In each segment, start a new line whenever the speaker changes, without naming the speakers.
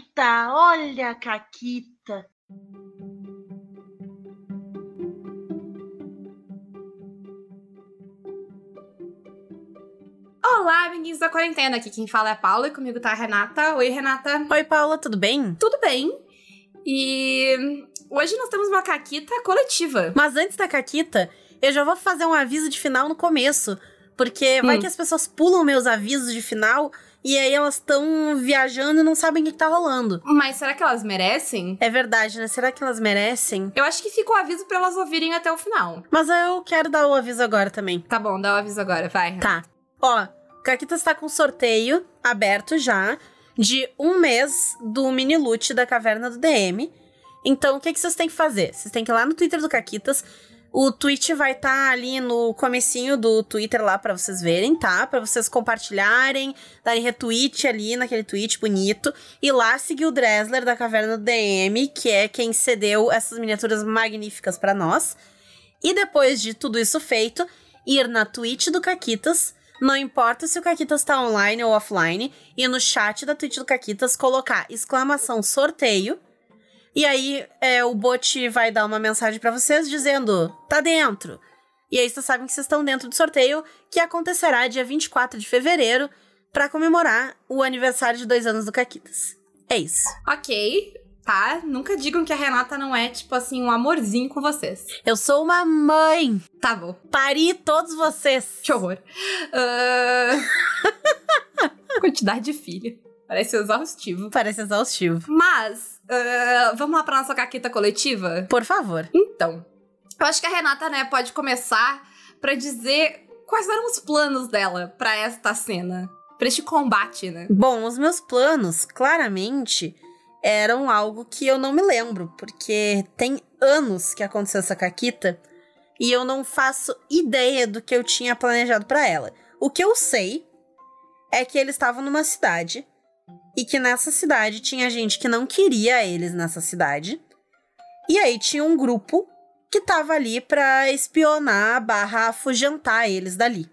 Caquita, olha a Caquita.
Olá, amiguinhos da quarentena. Aqui quem fala é a Paula e comigo tá a Renata. Oi, Renata.
Oi, Paula, tudo bem?
Tudo bem. E hoje nós temos uma caquita coletiva.
Mas antes da caquita, eu já vou fazer um aviso de final no começo. Porque vai
Hum.
que as pessoas pulam meus avisos de final e aí elas estão viajando e não sabem o que, que tá rolando.
Mas será que elas merecem?
É verdade, né? Será que elas merecem?
Eu acho que fica o aviso pra elas ouvirem até o final.
Mas eu quero dar o aviso agora também.
Tá bom, dá o aviso agora, vai.
Tá. Ó, Caquita está com sorteio aberto já de um mês do mini loot da Caverna do DM. Então, o que, que vocês têm que fazer? Vocês têm que ir lá no Twitter do Caquitas. O tweet vai estar ali no comecinho do Twitter lá pra vocês verem, tá? Pra vocês compartilharem, darem retweet ali naquele tweet bonito. E lá seguir o Dresler da Caverna do DM, que é quem cedeu essas miniaturas magníficas pra nós. E depois de tudo isso feito, ir na Twitch do Caquitas, não importa se o Caquitas tá online ou offline, e no chat da Twitch do Caquitas colocar exclamação sorteio. E aí é, o bot vai dar uma mensagem pra vocês dizendo: tá dentro. E aí vocês sabem que vocês estão dentro do sorteio, que acontecerá dia 24 de fevereiro, pra comemorar o aniversário de dois anos do Caquitas. É isso.
Ok, tá? Nunca digam que a Renata não é, tipo assim, um amorzinho com vocês.
Eu sou uma mãe.
Tá bom.
Pari todos vocês.
Que horror. Ah, Quantidade de filho. Parece exaustivo.
Parece exaustivo.
Mas, ah, vamos lá pra nossa caqueta coletiva?
Por favor.
Então, eu acho que a Renata, né, pode começar pra dizer quais eram os planos dela pra esta cena. Pra este combate, né?
Bom, os meus planos, claramente, eram algo que eu não me lembro, porque tem anos que aconteceu essa caquita e eu não faço ideia do que eu tinha planejado pra ela. O que eu sei é que eles estavam numa cidade e que nessa cidade tinha gente que não queria eles nessa cidade. E aí tinha um grupo que tava ali pra espionar barra afugentar eles dali.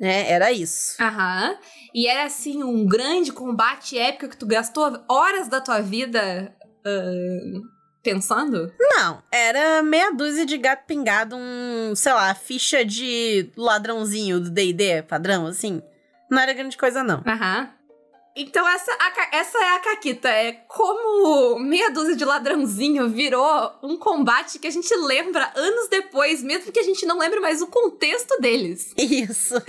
Né? Era isso.
Aham. E era, assim, um grande combate épico que tu gastou horas da tua vida ah, pensando?
Não, era meia dúzia de gato pingado, um, sei lá, ficha de ladrãozinho do D&D padrão, assim. Não era grande coisa, não.
Aham. Então essa, a essa é a Caquita. É como meia dúzia de ladrãozinho virou um combate que a gente lembra anos depois, mesmo que a gente não lembre mais o contexto deles.
Isso.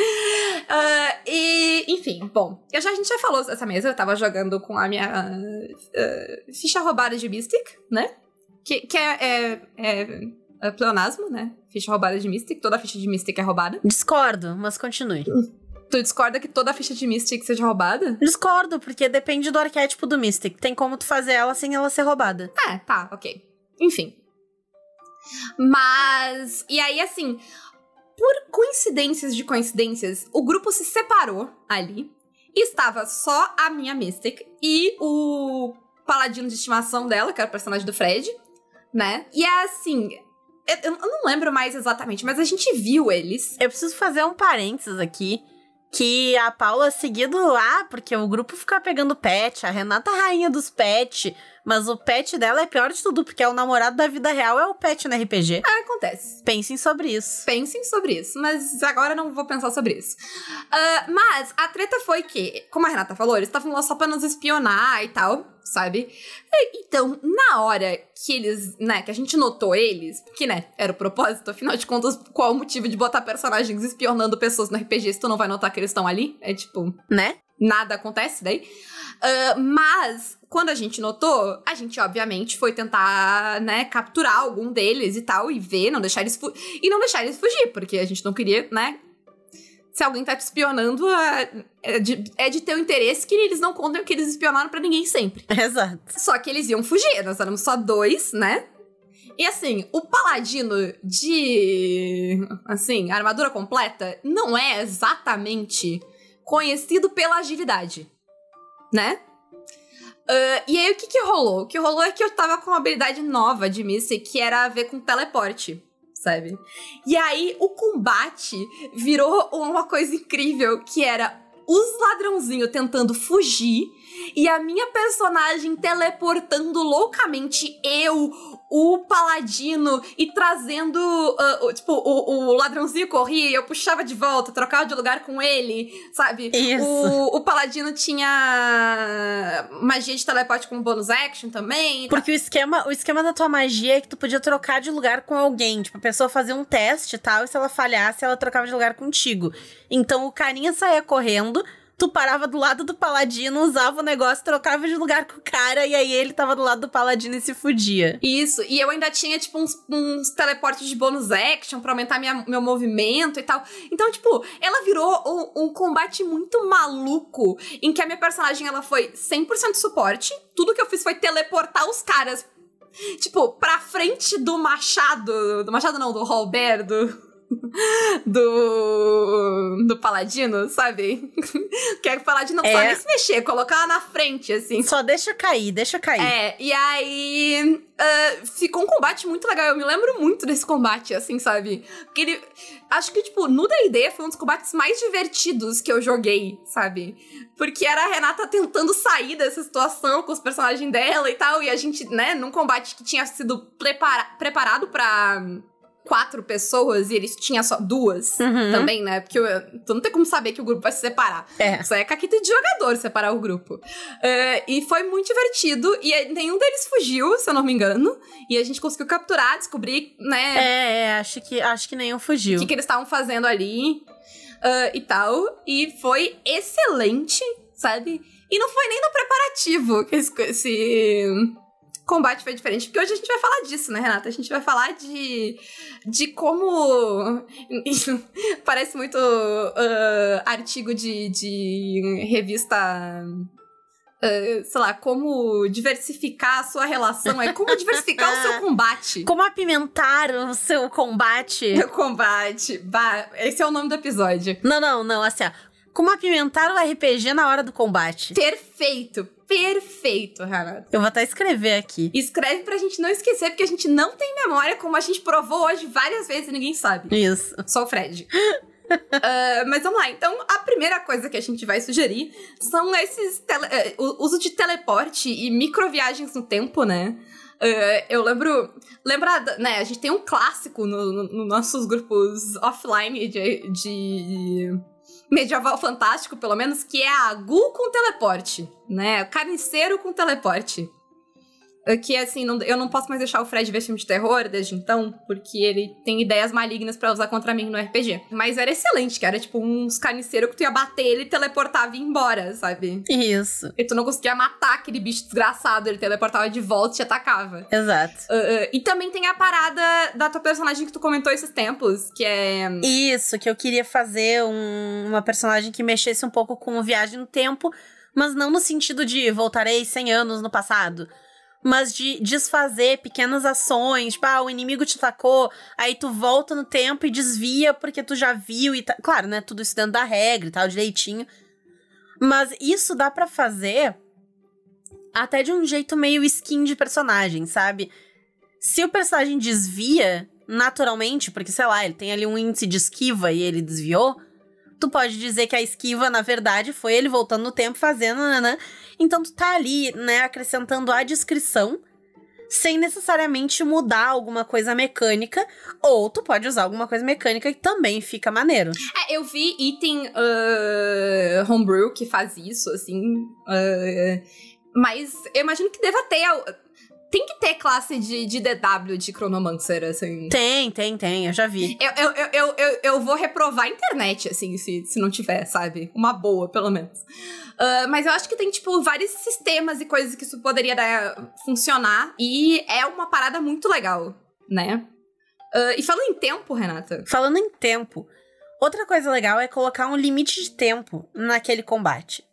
Ah, e, enfim, bom. Eu já, a gente já falou essa mesa, eu tava jogando com a minha ah, ficha roubada de Mystic, né? Que, que é, é, é, é pleonasmo, né? Ficha roubada de Mystic, toda ficha de Mystic é roubada.
Discordo, mas continue.
Tu discorda que toda ficha de Mystic seja roubada?
Discordo, porque depende do arquétipo do Mystic. Tem como tu fazer ela sem ela ser roubada.
É, tá, ok. Enfim. Mas. E aí, assim. Por coincidências de coincidências, o grupo se separou ali. E estava só a minha Mystic e o paladino de estimação dela, que era o personagem do Fred, né? E é assim. Eu não lembro mais exatamente, mas a gente viu eles.
Eu preciso fazer um parênteses aqui. Que a Paula seguido, ah, porque o grupo fica pegando pet, a Renata é a rainha dos pet, mas o pet dela é pior de tudo, porque é o namorado da vida real, é o pet no RPG.
Ah, acontece.
Pensem sobre isso.
Pensem sobre isso, mas agora eu não vou pensar sobre isso. Ah, mas a treta foi que, como a Renata falou, eles estavam lá só pra nos espionar e tal, sabe? Então, na hora que eles, né, que a gente notou eles, que, né, era o propósito, afinal de contas, qual o motivo de botar personagens espionando pessoas no RPG se tu não vai notar que eles estão ali? É tipo,
Né?
Nada acontece daí. Ah, mas, quando a gente notou, a gente, obviamente, foi tentar, né, capturar algum deles e tal, e ver, não deixar eles E não deixar eles fugir, porque a gente não queria, né. Se alguém tá te espionando, é é de, é de teu interesse que eles não contem que eles espionaram pra ninguém sempre.
Exato.
Só que eles iam fugir, nós éramos só dois, né? E assim, o paladino de. Assim, armadura completa não é exatamente conhecido pela agilidade, né? Ah, e aí, o que que rolou? O que rolou é que eu tava com uma habilidade nova de Mystic, que era a ver com teleporte, sabe? E aí, o combate virou uma coisa incrível, que era os ladrãozinhos tentando fugir, e a minha personagem teleportando loucamente eu, o paladino e trazendo, uh, tipo, o, o ladrãozinho corria e eu puxava de volta, trocava de lugar com ele, sabe?
Isso.
O, o paladino tinha magia de teleporte com bônus action também.
Porque o esquema, o esquema da tua magia é que tu podia trocar de lugar com alguém. Tipo, a pessoa fazia um teste e tal, e se ela falhasse, ela trocava de lugar contigo. Então o carinha saía correndo, tu parava do lado do paladino, usava o negócio, trocava de lugar com o cara, e aí ele tava do lado do paladino e se fudia.
Isso, e eu ainda tinha, tipo, uns, uns teleportes de bônus action pra aumentar minha, meu movimento e tal. Então, tipo, ela virou um, um combate muito maluco, em que a minha personagem, ela foi 100% suporte, tudo que eu fiz foi teleportar os caras, tipo, pra frente do machado, do machado não, do Robert, do do. Paladino, sabe? que é que o Paladino não
É.
pode nem se mexer, colocar ela na frente, assim.
Só deixa cair, deixa cair.
É, e aí. ah, ficou um combate muito legal. Eu me lembro muito desse combate, assim, sabe? Porque ele. Acho que, tipo, no DD foi um dos combates mais divertidos que eu joguei, sabe? Porque era a Renata tentando sair dessa situação com os personagens dela e tal. E a gente, né, num combate que tinha sido prepara preparado pra quatro pessoas e eles tinham só duas
Uhum.
também, né? Porque eu- tu não tem como saber que o grupo vai se separar.
É.
Isso aí é caquita de jogador separar o grupo. É, e foi muito divertido. E nenhum deles fugiu, se eu não me engano. E a gente conseguiu capturar, descobrir, né?
É, é, acho que, acho que nenhum
O
fugiu.
que, que eles estavam fazendo ali ah, e tal. E foi excelente, sabe? E não foi nem no preparativo que esse, esse combate foi diferente. Porque hoje a gente vai falar disso, né, Renata? A gente vai falar de, de como. Parece muito ah, artigo de, de revista. ah, sei lá, como diversificar a sua relação, é como diversificar o seu combate.
Como apimentar o seu combate?
Meu combate. Bah, esse é o nome do episódio.
Não, não, não, assim, ó. Como apimentar o RPG na hora do combate?
Perfeito. Perfeito, Renata.
Eu vou até escrever aqui.
Escreve pra gente não esquecer, porque a gente não tem memória, como a gente provou hoje várias vezes e ninguém sabe.
Isso.
Só o Fred. Ah, mas vamos lá, então a primeira coisa que a gente vai sugerir são esses tele- o uso de teleporte e microviagens no tempo, né? Ah, eu lembro. Lembra, né? A gente tem um clássico nos no, no nossos grupos offline de, de medieval fantástico, pelo menos, que é a Gu com teleporte, né? Carniceiro com teleporte. É Que assim, não- eu não posso mais deixar o Fred ver filme de terror desde então, porque ele tem ideias malignas pra usar contra mim no RPG. Mas era excelente, que era tipo uns carniceiros que tu ia bater ele, teleportava e ia embora, sabe?
Isso.
E tu não conseguia matar aquele bicho desgraçado, ele teleportava de volta e te atacava.
Exato.
Ah, ah, e também tem a parada da tua personagem que tu comentou esses tempos, que é.
Isso, que eu queria fazer um- uma personagem que mexesse um pouco com viagem no tempo, mas não no sentido de voltarei 100 anos no passado. Mas de desfazer pequenas ações, tipo, ah, o inimigo te atacou, aí tu volta no tempo e desvia porque tu já viu e tá. Claro, né? Tudo isso dentro da regra e tal, direitinho. Mas isso dá pra fazer até de um jeito meio skin de personagem, sabe? Se o personagem desvia naturalmente, porque sei lá, ele tem ali um índice de esquiva e ele desviou, tu pode dizer que a esquiva, na verdade, foi ele voltando no tempo fazendo, né? Então tu tá ali, né, acrescentando a descrição sem necessariamente mudar alguma coisa mecânica, ou tu pode usar alguma coisa mecânica que também fica maneiro.
É, eu vi item ah, homebrew que faz isso, assim. ah, mas eu imagino que deva ter. Tem que ter classe de, de DW de Chronomancer, assim.
Tem, tem, tem, eu já vi.
Eu, eu, eu, eu, eu, vou reprovar a internet, assim, se, se não tiver, sabe? Uma boa, pelo menos. Ah, mas eu acho que tem, tipo, vários sistemas e coisas que isso poderia dar, funcionar. E é uma parada muito legal, né? Ah, e falando em tempo, Renata.
Falando em tempo, outra coisa legal é colocar um limite de tempo naquele combate.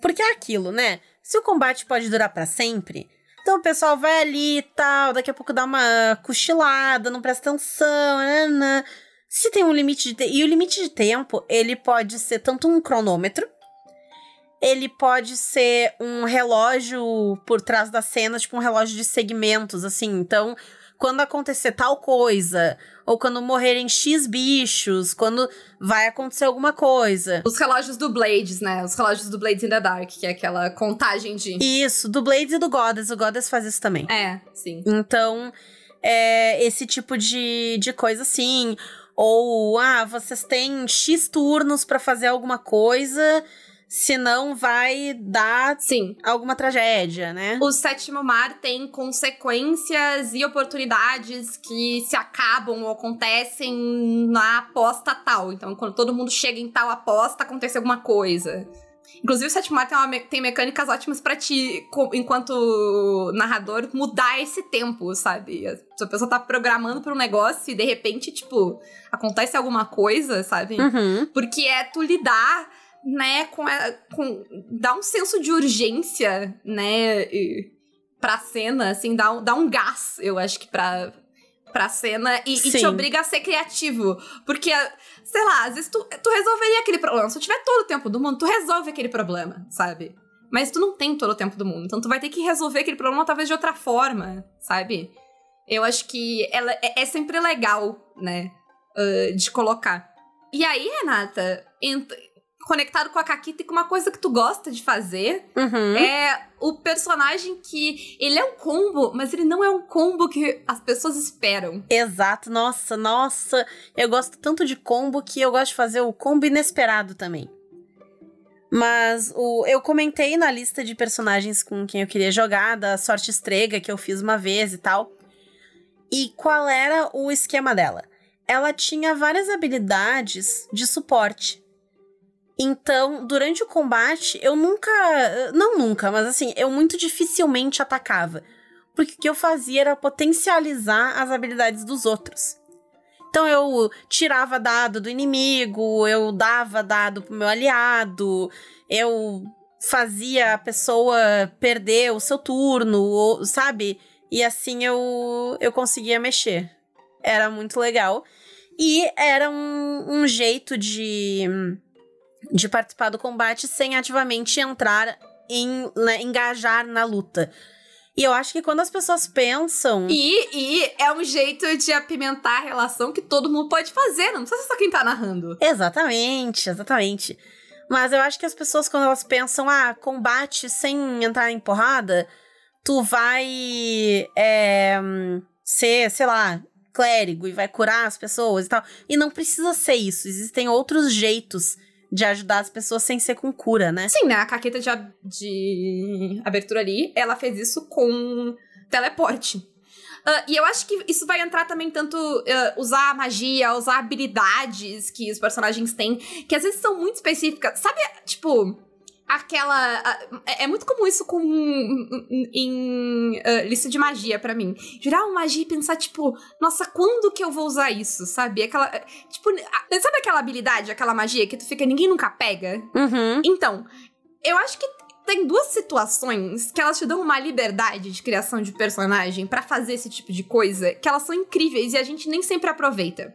Porque é aquilo, né? Se o combate pode durar pra sempre, então o pessoal vai ali e tal, daqui a pouco dá uma cochilada, não presta atenção. Se tem um limite de tempo. E o limite de tempo, ele pode ser tanto um cronômetro, ele pode ser um relógio por trás da cena, tipo um relógio de segmentos, assim. Então, quando acontecer tal coisa, ou quando morrerem X bichos, quando vai acontecer alguma coisa.
Os relógios do Blades, né? Os relógios do Blades in the Dark, que é aquela contagem de.
Isso, do Blades e do Goddess. O Goddess faz isso também.
É, sim.
Então, é esse tipo de, de coisa assim. Ou, ah, vocês têm X turnos para fazer alguma coisa senão vai dar
Sim.
alguma tragédia, né?
O sétimo mar tem consequências e oportunidades que se acabam ou acontecem na aposta tal. Então, quando todo mundo chega em tal aposta, acontece alguma coisa. Inclusive, o sétimo mar tem, tem mecânicas ótimas para ti, enquanto narrador, mudar esse tempo, sabe? Se a pessoa tá programando pra um negócio e de repente, tipo, acontece alguma coisa, sabe?
Uhum.
Porque é tu lidar né, com, a, com dá um senso de urgência, né, e, pra cena, assim, dá um, dá um gás, eu acho que pra, pra cena e, e te obriga a ser criativo. Porque, sei lá, às vezes tu, tu resolveria aquele problema. Se tu tiver todo o tempo do mundo, tu resolve aquele problema, sabe? Mas tu não tem todo o tempo do mundo. Então tu vai ter que resolver aquele problema talvez de outra forma, sabe? Eu acho que ela é, é sempre legal, né? Uh, de colocar. E aí, Renata, conectado com a Kakita e com uma coisa que tu gosta de fazer.
Uhum.
É o personagem que ele é um combo, mas ele não é um combo que as pessoas esperam.
Exato, nossa, nossa. Eu gosto tanto de combo que eu gosto de fazer o combo inesperado também. Mas o, eu comentei na lista de personagens com quem eu queria jogar, da sorte estrega que eu fiz uma vez e tal. E qual era o esquema dela? Ela tinha várias habilidades de suporte. Então, durante o combate, eu nunca. Não nunca, mas assim, eu muito dificilmente atacava. Porque o que eu fazia era potencializar as habilidades dos outros. Então eu tirava dado do inimigo, eu dava dado pro meu aliado, eu fazia a pessoa perder o seu turno, ou, sabe? E assim eu, eu conseguia mexer. Era muito legal. E era um, um jeito de de participar do combate sem ativamente entrar em né, engajar na luta. E eu acho que quando as pessoas pensam.
E, e é um jeito de apimentar a relação que todo mundo pode fazer, não precisa ser só quem tá narrando.
Exatamente, exatamente. Mas eu acho que as pessoas, quando elas pensam, ah, combate sem entrar em porrada, tu vai é, ser, sei lá, clérigo e vai curar as pessoas e tal. E não precisa ser isso. Existem outros jeitos de ajudar as pessoas sem ser com cura, né?
Sim, né? A caqueta de, de abertura ali, ela fez isso com teleporte. Uh, e eu acho que isso vai entrar também tanto uh, usar magia, usar habilidades que os personagens têm, que às vezes são muito específicas. Sabe, tipo, aquela. É, é, muito comum isso com em uh, lista de magia para mim. Girar uma magia e pensar, tipo, nossa, quando que eu vou usar isso? Sabe? Aquela. Tipo, sabe aquela habilidade, aquela magia que tu fica, ninguém nunca pega?
Uhum.
Então, eu acho que tem duas situações que elas te dão uma liberdade de criação de personagem para fazer esse tipo de coisa, que elas são incríveis e a gente nem sempre aproveita.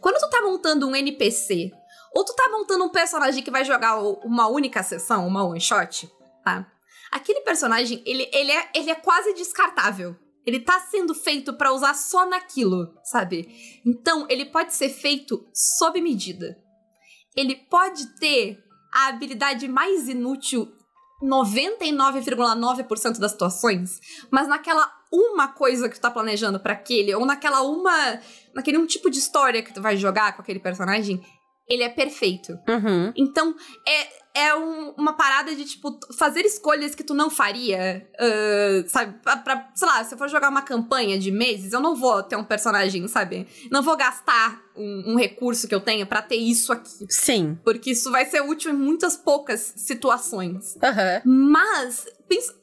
Quando tu tá montando um NPC ou tu tá montando um personagem que vai jogar uma única sessão, uma one shot, tá? Aquele personagem, ele, ele, é, ele é quase descartável. Ele tá sendo feito para usar só naquilo, sabe? Então, ele pode ser feito sob medida. Ele pode ter a habilidade mais inútil 99,9% das situações, mas naquela uma coisa que tu tá planejando para aquele, ou naquela uma. naquele um tipo de história que tu vai jogar com aquele personagem, ele é perfeito.
Uhum.
Então, é, é um, uma parada de, tipo, fazer escolhas que tu não faria, uh, sabe? Pra, pra, sei lá, se eu for jogar uma campanha de meses, eu não vou ter um personagem, sabe? Não vou gastar um, um recurso que eu tenha para ter isso aqui.
Sim.
Porque isso vai ser útil em muitas poucas situações.
Uhum.
Mas, pensa...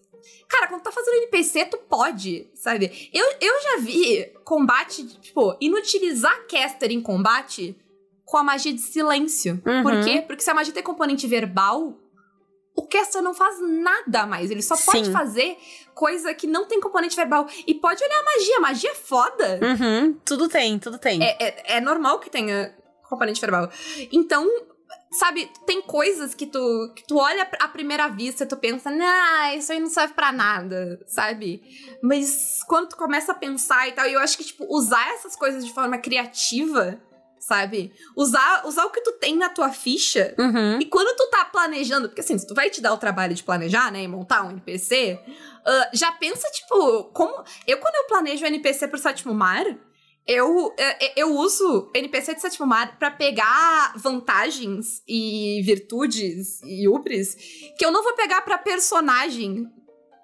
Cara, quando tá fazendo NPC, tu pode, sabe? Eu, eu já vi combate, tipo, inutilizar caster em combate com a magia de silêncio.
Uhum.
Por quê? Porque se a magia tem componente verbal, o caster não faz nada mais. Ele só pode
Sim.
fazer coisa que não tem componente verbal. E pode olhar a magia. A magia é foda.
Uhum. Tudo tem, tudo tem.
É, é, é normal que tenha componente verbal. Então, sabe, tem coisas que tu, que tu olha à primeira vista e tu pensa, nah, isso aí não serve pra nada, sabe? Mas quando tu começa a pensar e tal, eu acho que, tipo, usar essas coisas de forma criativa, sabe? Usar, usar o que tu tem na tua ficha.
Uhum.
E quando tu tá planejando, porque assim, se tu vai te dar o trabalho de planejar, né, e montar um NPC, uh, já pensa, tipo, como. Eu, quando eu planejo o NPC pro sétimo mar, eu, eu uso NPC de sétimo mar pra pegar vantagens e virtudes e ubres que eu não vou pegar pra personagem,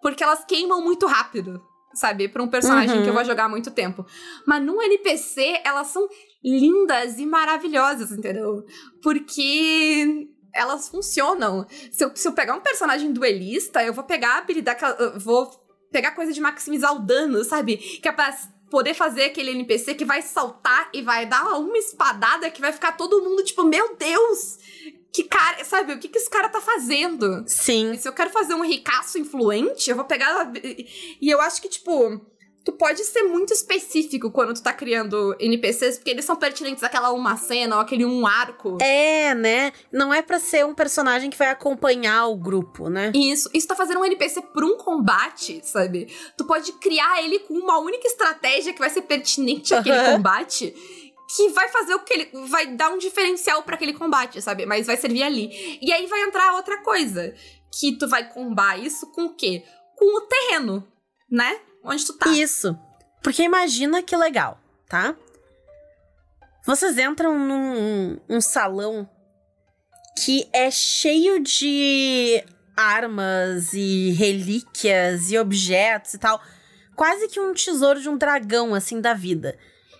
porque elas queimam muito rápido, sabe? Pra um personagem
Uhum.
que eu vou jogar há muito tempo. Mas no NPC, elas são lindas e maravilhosas, entendeu? Porque elas funcionam. Se eu, se eu pegar um personagem duelista, eu vou pegar a habilidade. que Vou pegar coisa de maximizar o dano, sabe? Que é pra poder fazer aquele NPC que vai saltar e vai dar uma espadada que vai ficar todo mundo tipo, meu Deus! Que cara, sabe? O que, que esse cara tá fazendo?
Sim.
E se eu quero fazer um ricaço influente, eu vou pegar. E eu acho que, tipo, tu pode ser muito específico quando tu tá criando NPCs, porque eles são pertinentes àquela uma cena ou aquele um arco.
É, né? Não é pra ser um personagem que vai acompanhar o grupo, né?
Isso, isso tá fazendo um NPC por um combate, sabe? Tu pode criar ele com uma única estratégia que vai ser pertinente àquele
Aham.
combate. Que vai fazer o que ele. Vai dar um diferencial pra aquele combate, sabe? Mas vai servir ali. E aí vai entrar outra coisa. Que tu vai combar isso com o quê? Com o terreno, né? Onde tu tá.
Isso. Porque imagina que legal, tá? Vocês entram num um salão que é cheio de armas e relíquias e objetos e tal. Quase que um tesouro de um dragão, assim, da vida.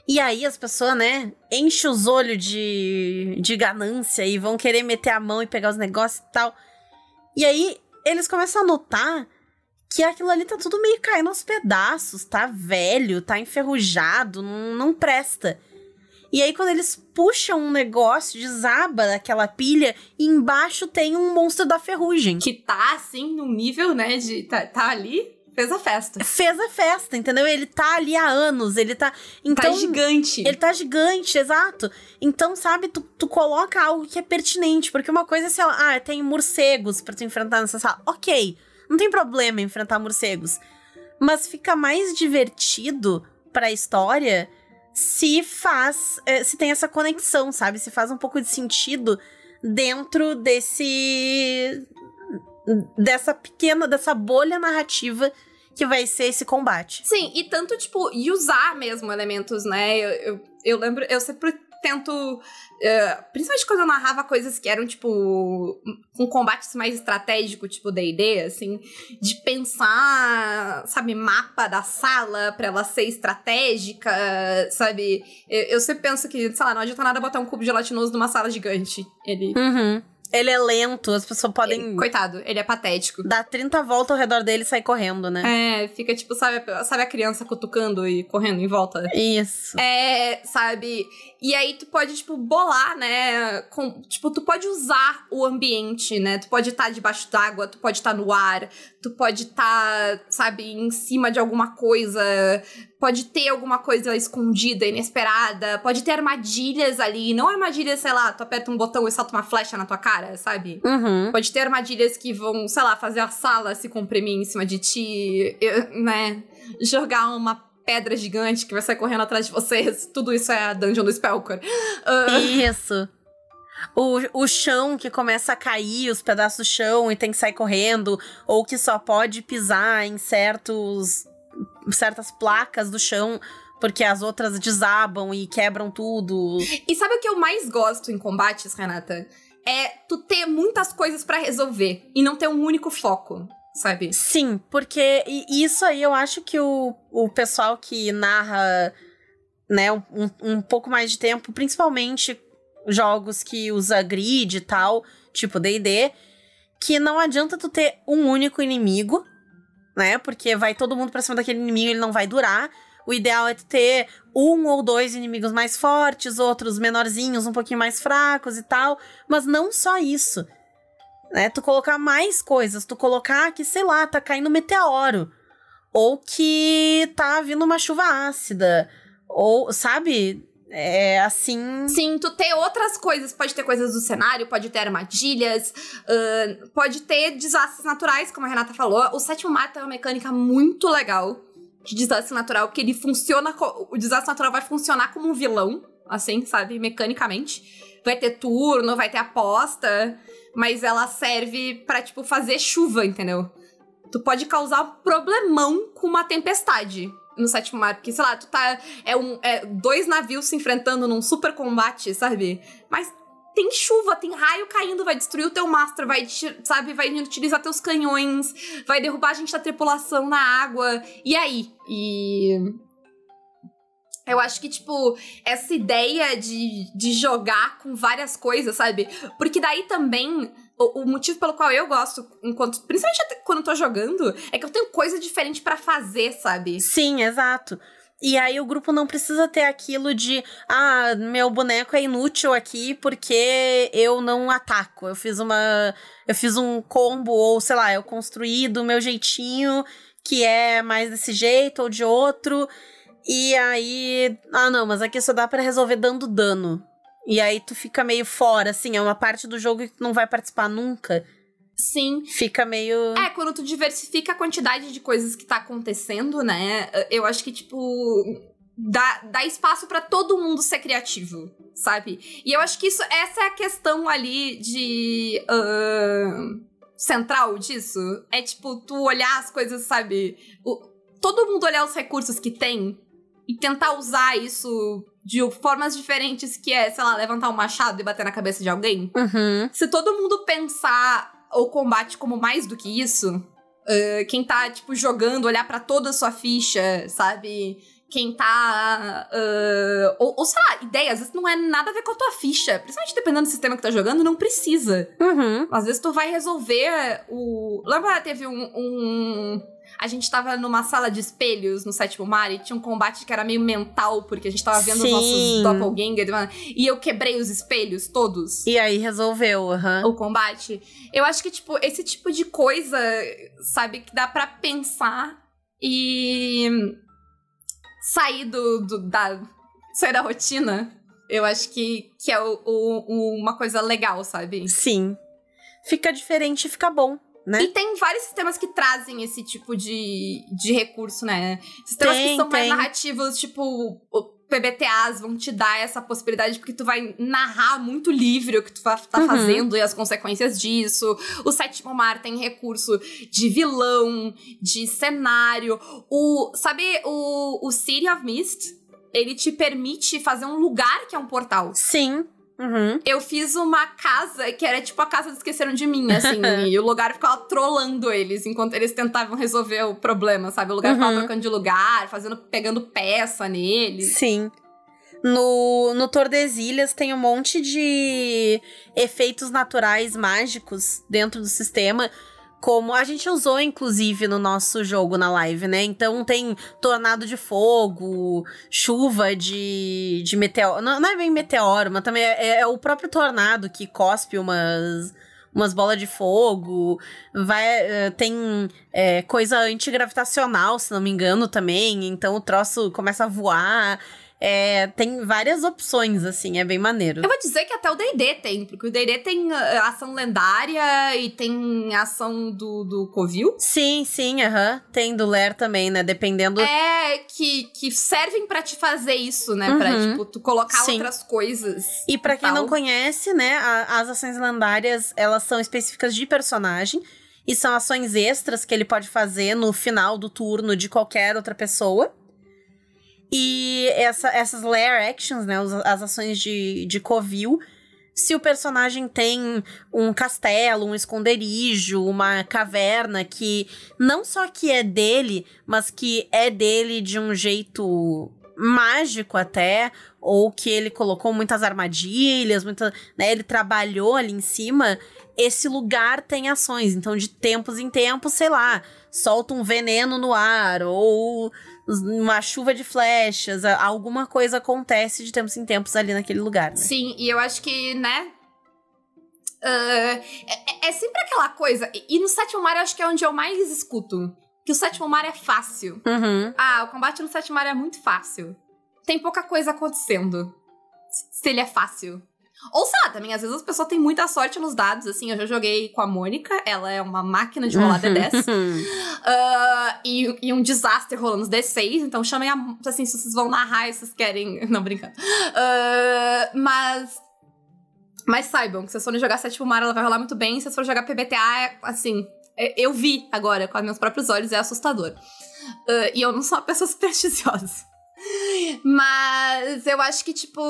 E aí as pessoas, né, enchem os olhos de, de ganância e vão querer meter a mão e pegar os negócios e tal. E aí eles começam a notar que aquilo ali tá tudo meio caindo aos pedaços, tá velho, tá enferrujado, não, não presta. E aí, quando eles puxam um negócio, desaba daquela pilha, e embaixo tem um monstro da ferrugem.
Que tá, assim, num nível, né? De. Tá, tá ali, fez a festa.
Fez a festa, entendeu? Ele tá ali há anos, ele tá. Então,
tá gigante.
Ele tá gigante, exato. Então, sabe, tu, tu coloca algo que é pertinente. Porque uma coisa é, sei lá, ah, tem morcegos pra tu enfrentar nessa sala. Ok, não tem problema enfrentar morcegos. Mas fica mais divertido pra história se faz. eh, se tem essa conexão, sabe? Se faz um pouco de sentido dentro desse. dessa pequena. dessa bolha narrativa que vai ser esse combate.
Sim, e tanto, tipo, e usar mesmo elementos, né? Eu, eu, eu lembro, eu sempre tento. eh, principalmente quando eu narrava coisas que eram, tipo, com combates mais estratégico, tipo DD, assim, de pensar, sabe, mapa da sala pra ela ser estratégica, sabe? Eu, eu sempre penso que, sei lá, não adianta nada botar um cubo gelatinoso numa sala gigante. Ele.
Uhum. Ele é lento, as pessoas podem
Coitado, ele é patético.
dar 30 voltas ao redor dele e sair correndo, né?
É, fica tipo, sabe, sabe a criança cutucando e correndo em volta?
Isso.
É, sabe? E aí tu pode, tipo, bolar, né? Com, tipo, tu pode usar o ambiente, né? Tu pode estar debaixo d'água, tu pode estar no ar, tu pode estar, sabe, em cima de alguma coisa, pode ter alguma coisa escondida, inesperada, pode ter armadilhas ali, não armadilhas, sei lá, tu aperta um botão e salta uma flecha na tua cara, sabe?
Uhum.
Pode ter armadilhas que vão, sei lá, fazer a sala se comprimir em cima de ti, né? Jogar uma pedra gigante que vai sair correndo atrás de vocês. Tudo isso é a dungeon do Spellcore. Ah,
Isso. O, o chão que começa a cair, os pedaços do chão e tem que sair correndo, ou que só pode pisar em certos certas placas do chão porque as outras desabam e quebram tudo.
E sabe o que eu mais gosto em combates, Renata? É tu ter muitas coisas pra resolver e não ter um único foco, sabe?
Sim, porque isso aí eu acho que o, o pessoal que narra, né, um, um pouco mais de tempo, principalmente jogos que usa grid e tal, tipo D&D, que não adianta tu ter um único inimigo, né, porque vai todo mundo pra cima daquele inimigo, ele não vai durar. O ideal é ter um ou dois inimigos mais fortes, outros menorzinhos, um pouquinho mais fracos e tal, mas não só isso né? Tu colocar mais coisas, tu colocar que, sei lá, tá caindo meteoro. Ou que tá vindo uma chuva ácida. Ou, sabe? É assim.
Sim, tu ter outras coisas. Pode ter coisas do cenário, pode ter armadilhas, uh, pode ter desastres naturais, como a Renata falou. O sétimo mar tem uma mecânica muito legal de desastre natural, porque ele funciona. O desastre natural vai funcionar como um vilão, assim, sabe? Mecanicamente. Vai ter turno, vai ter aposta, mas ela serve para tipo, fazer chuva, entendeu? Tu pode causar um problemão com uma tempestade no sétimo mar, porque, sei lá, tu tá. É, um, é dois navios se enfrentando num super combate, sabe? Mas tem chuva, tem raio caindo, vai destruir o teu mastro, vai, sabe, vai utilizar teus canhões, vai derrubar a gente da tripulação na água. E aí? E. Eu acho que, tipo, essa ideia de, de jogar com várias coisas, sabe? Porque daí também o, motivo pelo qual eu gosto, enquanto. Principalmente quando eu tô jogando, é que eu tenho coisa diferente para fazer, sabe?
Sim, exato. E aí o grupo não precisa ter aquilo de ah, meu boneco é inútil aqui porque eu não ataco. Eu fiz uma. Eu fiz um combo, ou sei lá, eu construí do meu jeitinho, que é mais desse jeito ou de outro. E aí. Ah, não, mas aqui só dá para resolver dando dano. E aí tu fica meio fora, assim, é uma parte do jogo que tu não vai participar nunca.
Sim.
Fica meio.
É, quando tu diversifica a quantidade de coisas que tá acontecendo, né? Eu acho que, tipo. Dá, dá espaço para todo mundo ser criativo, sabe? E eu acho que isso, essa é a questão ali de. Uh, central disso. É tipo, tu olhar as coisas, sabe? O, todo mundo olhar os recursos que tem e tentar usar isso de formas diferentes, que é, sei lá, levantar um machado e bater na cabeça de alguém.
Uhum.
Se todo mundo pensar o combate como mais do que isso, uh, quem tá, tipo, jogando, olhar para toda a sua ficha, sabe? Quem tá. Uh, ou, ou, sei lá, ideia, às vezes não é nada a ver com a tua ficha. Principalmente dependendo do sistema que tá jogando, não precisa.
Uhum.
Às vezes tu vai resolver o. Lembra, teve um, um a gente tava numa sala de espelhos no sétimo mar e tinha um combate que era meio mental, porque a gente tava vendo
Sim.
os nossos doppelganger, e eu quebrei os espelhos todos.
E aí resolveu, uhum.
O combate. Eu acho que, tipo, esse tipo de coisa, sabe, que dá para pensar e sair do, do, da. sair da rotina. Eu acho que, que é o, o, uma coisa legal, sabe?
Sim. Fica diferente e fica bom né?
E tem vários sistemas que trazem esse tipo de, de recurso, né? Sistemas
tem,
que são
tem.
mais narrativos, tipo. PBTAs vão te dar essa possibilidade porque tu vai narrar muito livre o que tu tá
uhum.
fazendo e as consequências disso. O Sétimo Mar tem recurso de vilão, de cenário. O, sabe o, o City of Mist? Ele te permite fazer um lugar que é um portal.
Sim. Uhum.
Eu fiz uma casa que era tipo a casa do Esqueceram de Mim, assim. e o lugar ficava trolando eles enquanto eles tentavam resolver o problema, sabe? O lugar
Uhum.
ficava trocando de lugar, fazendo, pegando peça neles.
Sim. No, no Tordesilhas tem um monte de efeitos naturais mágicos dentro do sistema. Como a gente usou, inclusive, no nosso jogo na live, né? Então tem tornado de fogo, chuva de, de meteoro. Não, não é bem meteoro, mas também é, é o próprio tornado que cospe umas, umas bolas de fogo. Vai, eh, tem é, coisa antigravitacional, se não me engano, também. Então o troço começa a voar. É, tem várias opções, assim, é bem maneiro.
Eu vou dizer que até o D&D tem, porque o D&D tem uh, ação lendária e tem ação do, do Covil.
Sim, sim, aham. Tem do Ler também, né? Dependendo.
É, que, que servem pra te fazer isso, né? Pra,
Uhum.
tipo, tu colocar
Sim.
outras coisas.
E pra quem
tal.
não conhece, né, a- as ações lendárias, elas são específicas de personagem e são ações extras que ele pode fazer no final do turno de qualquer outra pessoa. E essa- essas lair actions, né, as ações de, de covil, se o personagem tem um castelo, um esconderijo, uma caverna que não só que é dele, mas que é dele de um jeito mágico até, ou que ele colocou muitas armadilhas, muita, né, ele trabalhou ali em cima, esse lugar tem ações. Então, de tempos em tempos, sei lá, solta um veneno no ar, ou uma chuva de flechas, alguma coisa acontece de tempos em tempos ali naquele lugar, né?
Sim, e eu acho que, né? ah, é, é sempre aquela coisa. E e no sétimo mar eu acho que é onde eu mais escuto. Que o sétimo mar é fácil.
Uhum.
Ah, o combate no sétimo mar é muito fácil. tem pouca coisa acontecendo. Se ele é fácil. Ou sei lá, também, às vezes as pessoas têm muita sorte nos dados, assim, eu já joguei com a Mônica, ela é uma máquina de rolar D10. Uh, e, e, um desastre rolando os D6, então chamem a. Assim, se vocês vão narrar e vocês querem. Não, brincando. Uh, mas. Mas saibam que se vocês forem jogar Sete Mar, ela vai rolar muito bem. Se vocês forem jogar PBTA, é, assim. É, eu vi agora com meus próprios olhos, é assustador. Uh, e eu não sou uma pessoa supersticiosa. Mas eu acho que, tipo,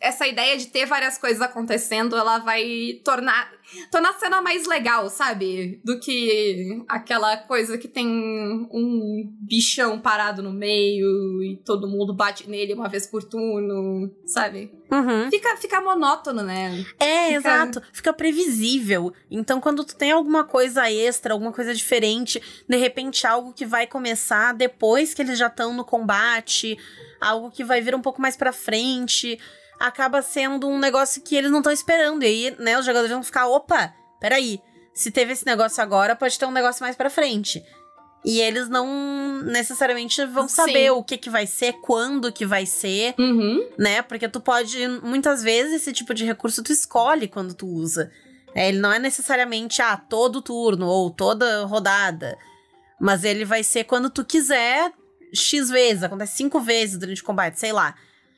essa ideia de ter várias coisas acontecendo, ela vai tornar, tornar a cena mais legal, sabe? Do que aquela coisa que tem um bichão parado no meio e todo mundo bate nele uma vez por turno, sabe?
Uhum.
Fica, fica monótono, né?
É,
fica...
exato. Fica previsível. Então, quando tu tem alguma coisa extra, alguma coisa diferente, de repente algo que vai começar depois que eles já estão no combate, algo que vai vir um pouco mais pra frente, acaba sendo um negócio que eles não estão esperando. E aí, né, os jogadores vão ficar, opa, peraí. Se teve esse negócio agora, pode ter um negócio mais pra frente. E eles não necessariamente vão saber
Sim.
o que que vai ser, quando que vai ser,
Uhum.
né? Porque tu pode, muitas vezes, esse tipo de recurso tu escolhe quando tu usa. É, ele não é necessariamente, ah, todo turno ou toda rodada. Mas ele vai ser quando tu quiser, X vezes, acontece cinco vezes durante o combate, sei lá.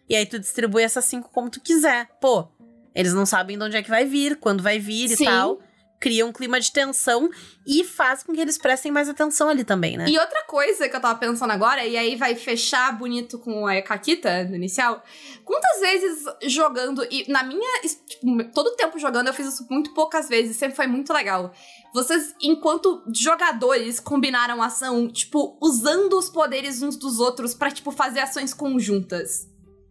E aí tu distribui essas cinco como tu quiser. Pô, eles não sabem de onde é que vai vir, quando vai vir
Sim.
e tal. Cria um clima de tensão e faz com que eles prestem mais atenção ali também, né?
E outra coisa que eu tava pensando agora, e aí vai fechar bonito com a Kakita no inicial. Quantas vezes jogando, e na minha. Tipo, todo tempo jogando, eu fiz isso muito poucas vezes, sempre foi muito legal. Vocês, enquanto jogadores, combinaram ação, tipo, usando os poderes uns dos outros pra, tipo, fazer ações conjuntas.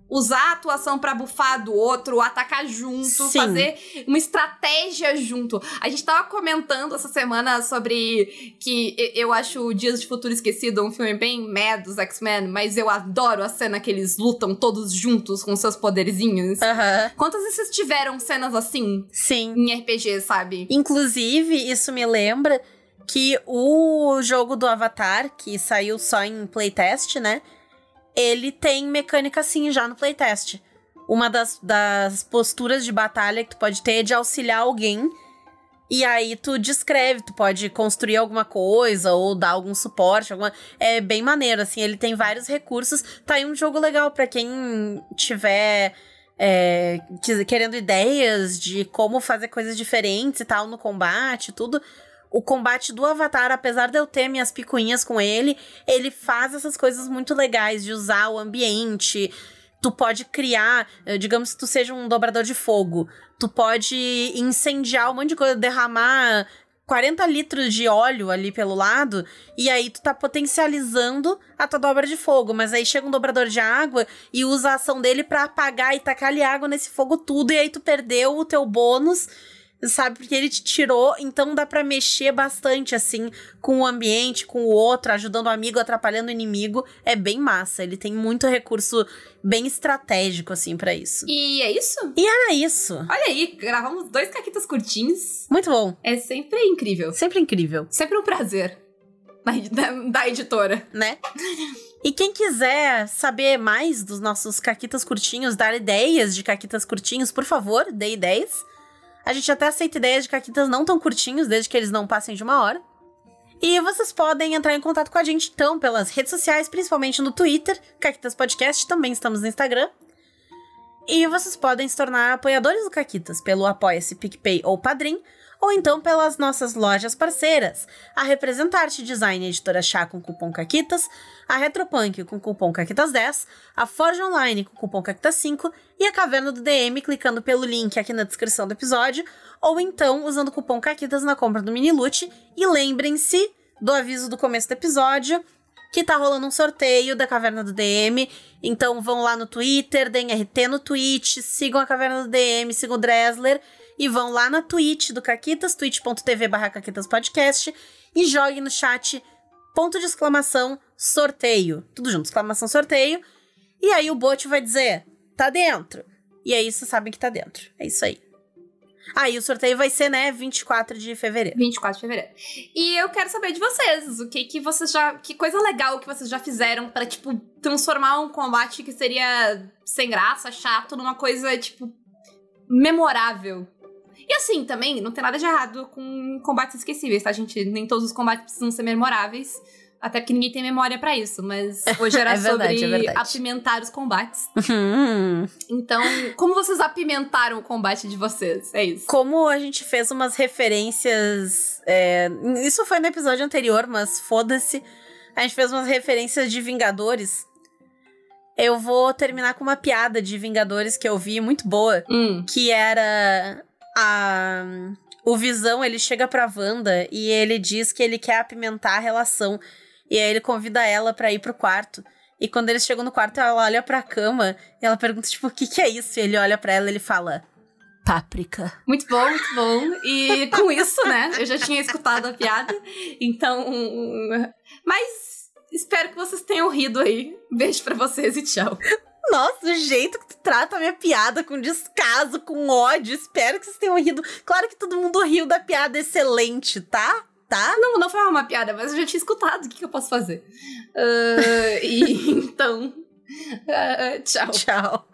Usar a atuação pra bufar do outro, atacar junto,
Sim.
fazer uma estratégia junto. A gente tava comentando essa semana sobre que eu acho Dias de Futuro Esquecido um filme bem mad dos X-Men, mas eu adoro a cena que eles lutam todos juntos com seus poderzinhos.
Aham.
Quantas vezes vocês tiveram cenas assim
Sim.
em RPG, sabe?
Inclusive, isso me lembra que o jogo do Avatar, que saiu só em playtest, né? Ele tem mecânica assim já no playtest. Uma das, das posturas de batalha que tu pode ter é de auxiliar alguém. E aí tu descreve, tu pode construir alguma coisa ou dar algum suporte, alguma... É bem maneiro, assim, ele tem vários recursos. Tá aí um jogo legal pra quem tiver é, querendo ideias de como fazer coisas diferentes e tal no combate, tudo. O combate do Avatar, apesar de eu ter minhas picuinhas com ele, ele faz essas coisas muito legais de usar o ambiente. Tu pode criar, eh, digamos que tu seja um dobrador de fogo. Tu pode incendiar um monte de coisa, derramar 40 litros de óleo ali pelo lado, e aí tu tá potencializando a tua dobra de fogo. Mas aí chega um dobrador de água e usa a ação dele pra apagar e tacar ali água nesse fogo tudo, e aí tu perdeu o teu bônus, sabe? Porque ele te tirou, então dá pra mexer bastante, assim, com o ambiente, com o outro, ajudando o amigo, atrapalhando o inimigo. É bem massa, ele tem muito recurso bem estratégico, assim, pra isso.
E é isso?
Era isso.
Olha aí, gravamos dois caquitas curtinhos.
Muito bom.
É sempre incrível.
Sempre incrível,
Sempre um prazer. Da, da, da editora.
né? E quem quiser saber mais dos nossos caquitas curtinhos, dar ideias de caquitas curtinhos, por favor, dê ideias. A gente até aceita ideias de caquitas não tão curtinhos, desde que eles não passem de uma hora. E vocês podem entrar em contato com a gente, então, pelas redes sociais, principalmente no Twitter, Caquitas Podcast, também estamos no Instagram. E vocês podem se tornar apoiadores do Caquitas pelo Apoia-se, PicPay ou Padrim, ou então pelas nossas lojas parceiras, a Representarte Design Editora Chá com cupom CAQUITAS, a Retropunk com cupom CAQUITAS10, a Forge Online com cupom CAQUITAS5 e a Caverna do DM clicando pelo link aqui na descrição do episódio, ou então usando o cupom CAQUITAS na compra do mini loot. E lembrem-se do aviso do começo do episódio, que tá rolando um sorteio da Caverna do DM. Então vão lá no Twitter, deem RT no Twitch, sigam a Caverna do DM, sigam o Dressler e vão lá na Twitch do Caquitas, twitch.tv barra Caquitas Podcast e joguem no chat ponto de exclamação sorteio. Tudo junto, exclamação sorteio. E aí o bot vai dizer, tá dentro. E aí vocês sabem que tá dentro. É isso aí. Ah, e o sorteio vai ser, né, 24 de fevereiro.
24 de fevereiro. E eu quero saber de vocês, o que que vocês já, que coisa legal que vocês já fizeram para tipo transformar um combate que seria sem graça, chato, numa coisa tipo memorável. E assim, também, não tem nada de errado com combates esquecíveis, tá, gente? Nem todos os combates precisam ser memoráveis. Até porque ninguém tem memória para isso, mas hoje era
É verdade,
sobre
é
apimentar os combates.
Hum.
Então, como vocês apimentaram o combate de vocês? É isso.
Como a gente fez umas referências. é, isso foi no episódio anterior, mas foda-se. A gente fez umas referências de Vingadores. Eu vou terminar com uma piada de Vingadores que eu vi muito boa.
Hum.
que era a o Visão, ele chega pra Wanda e ele diz que ele quer apimentar a relação. E aí ele convida ela pra ir pro quarto. E quando eles chegam no quarto, ela olha pra cama e ela pergunta, tipo, o que que é isso? E ele olha pra ela e ele fala, páprica.
Muito bom, muito bom. E com isso, né? Eu já tinha escutado a piada. Então. Mas espero que vocês tenham rido aí. Beijo pra vocês e tchau.
Nossa, o jeito que tu trata a minha piada com descaso, com ódio. Espero que vocês tenham rido. Claro que todo mundo riu da piada excelente, tá? Tá?
Não, não foi uma piada, mas eu já tinha escutado. O que, que eu posso fazer? Ah, e então. ah, tchau.
Tchau.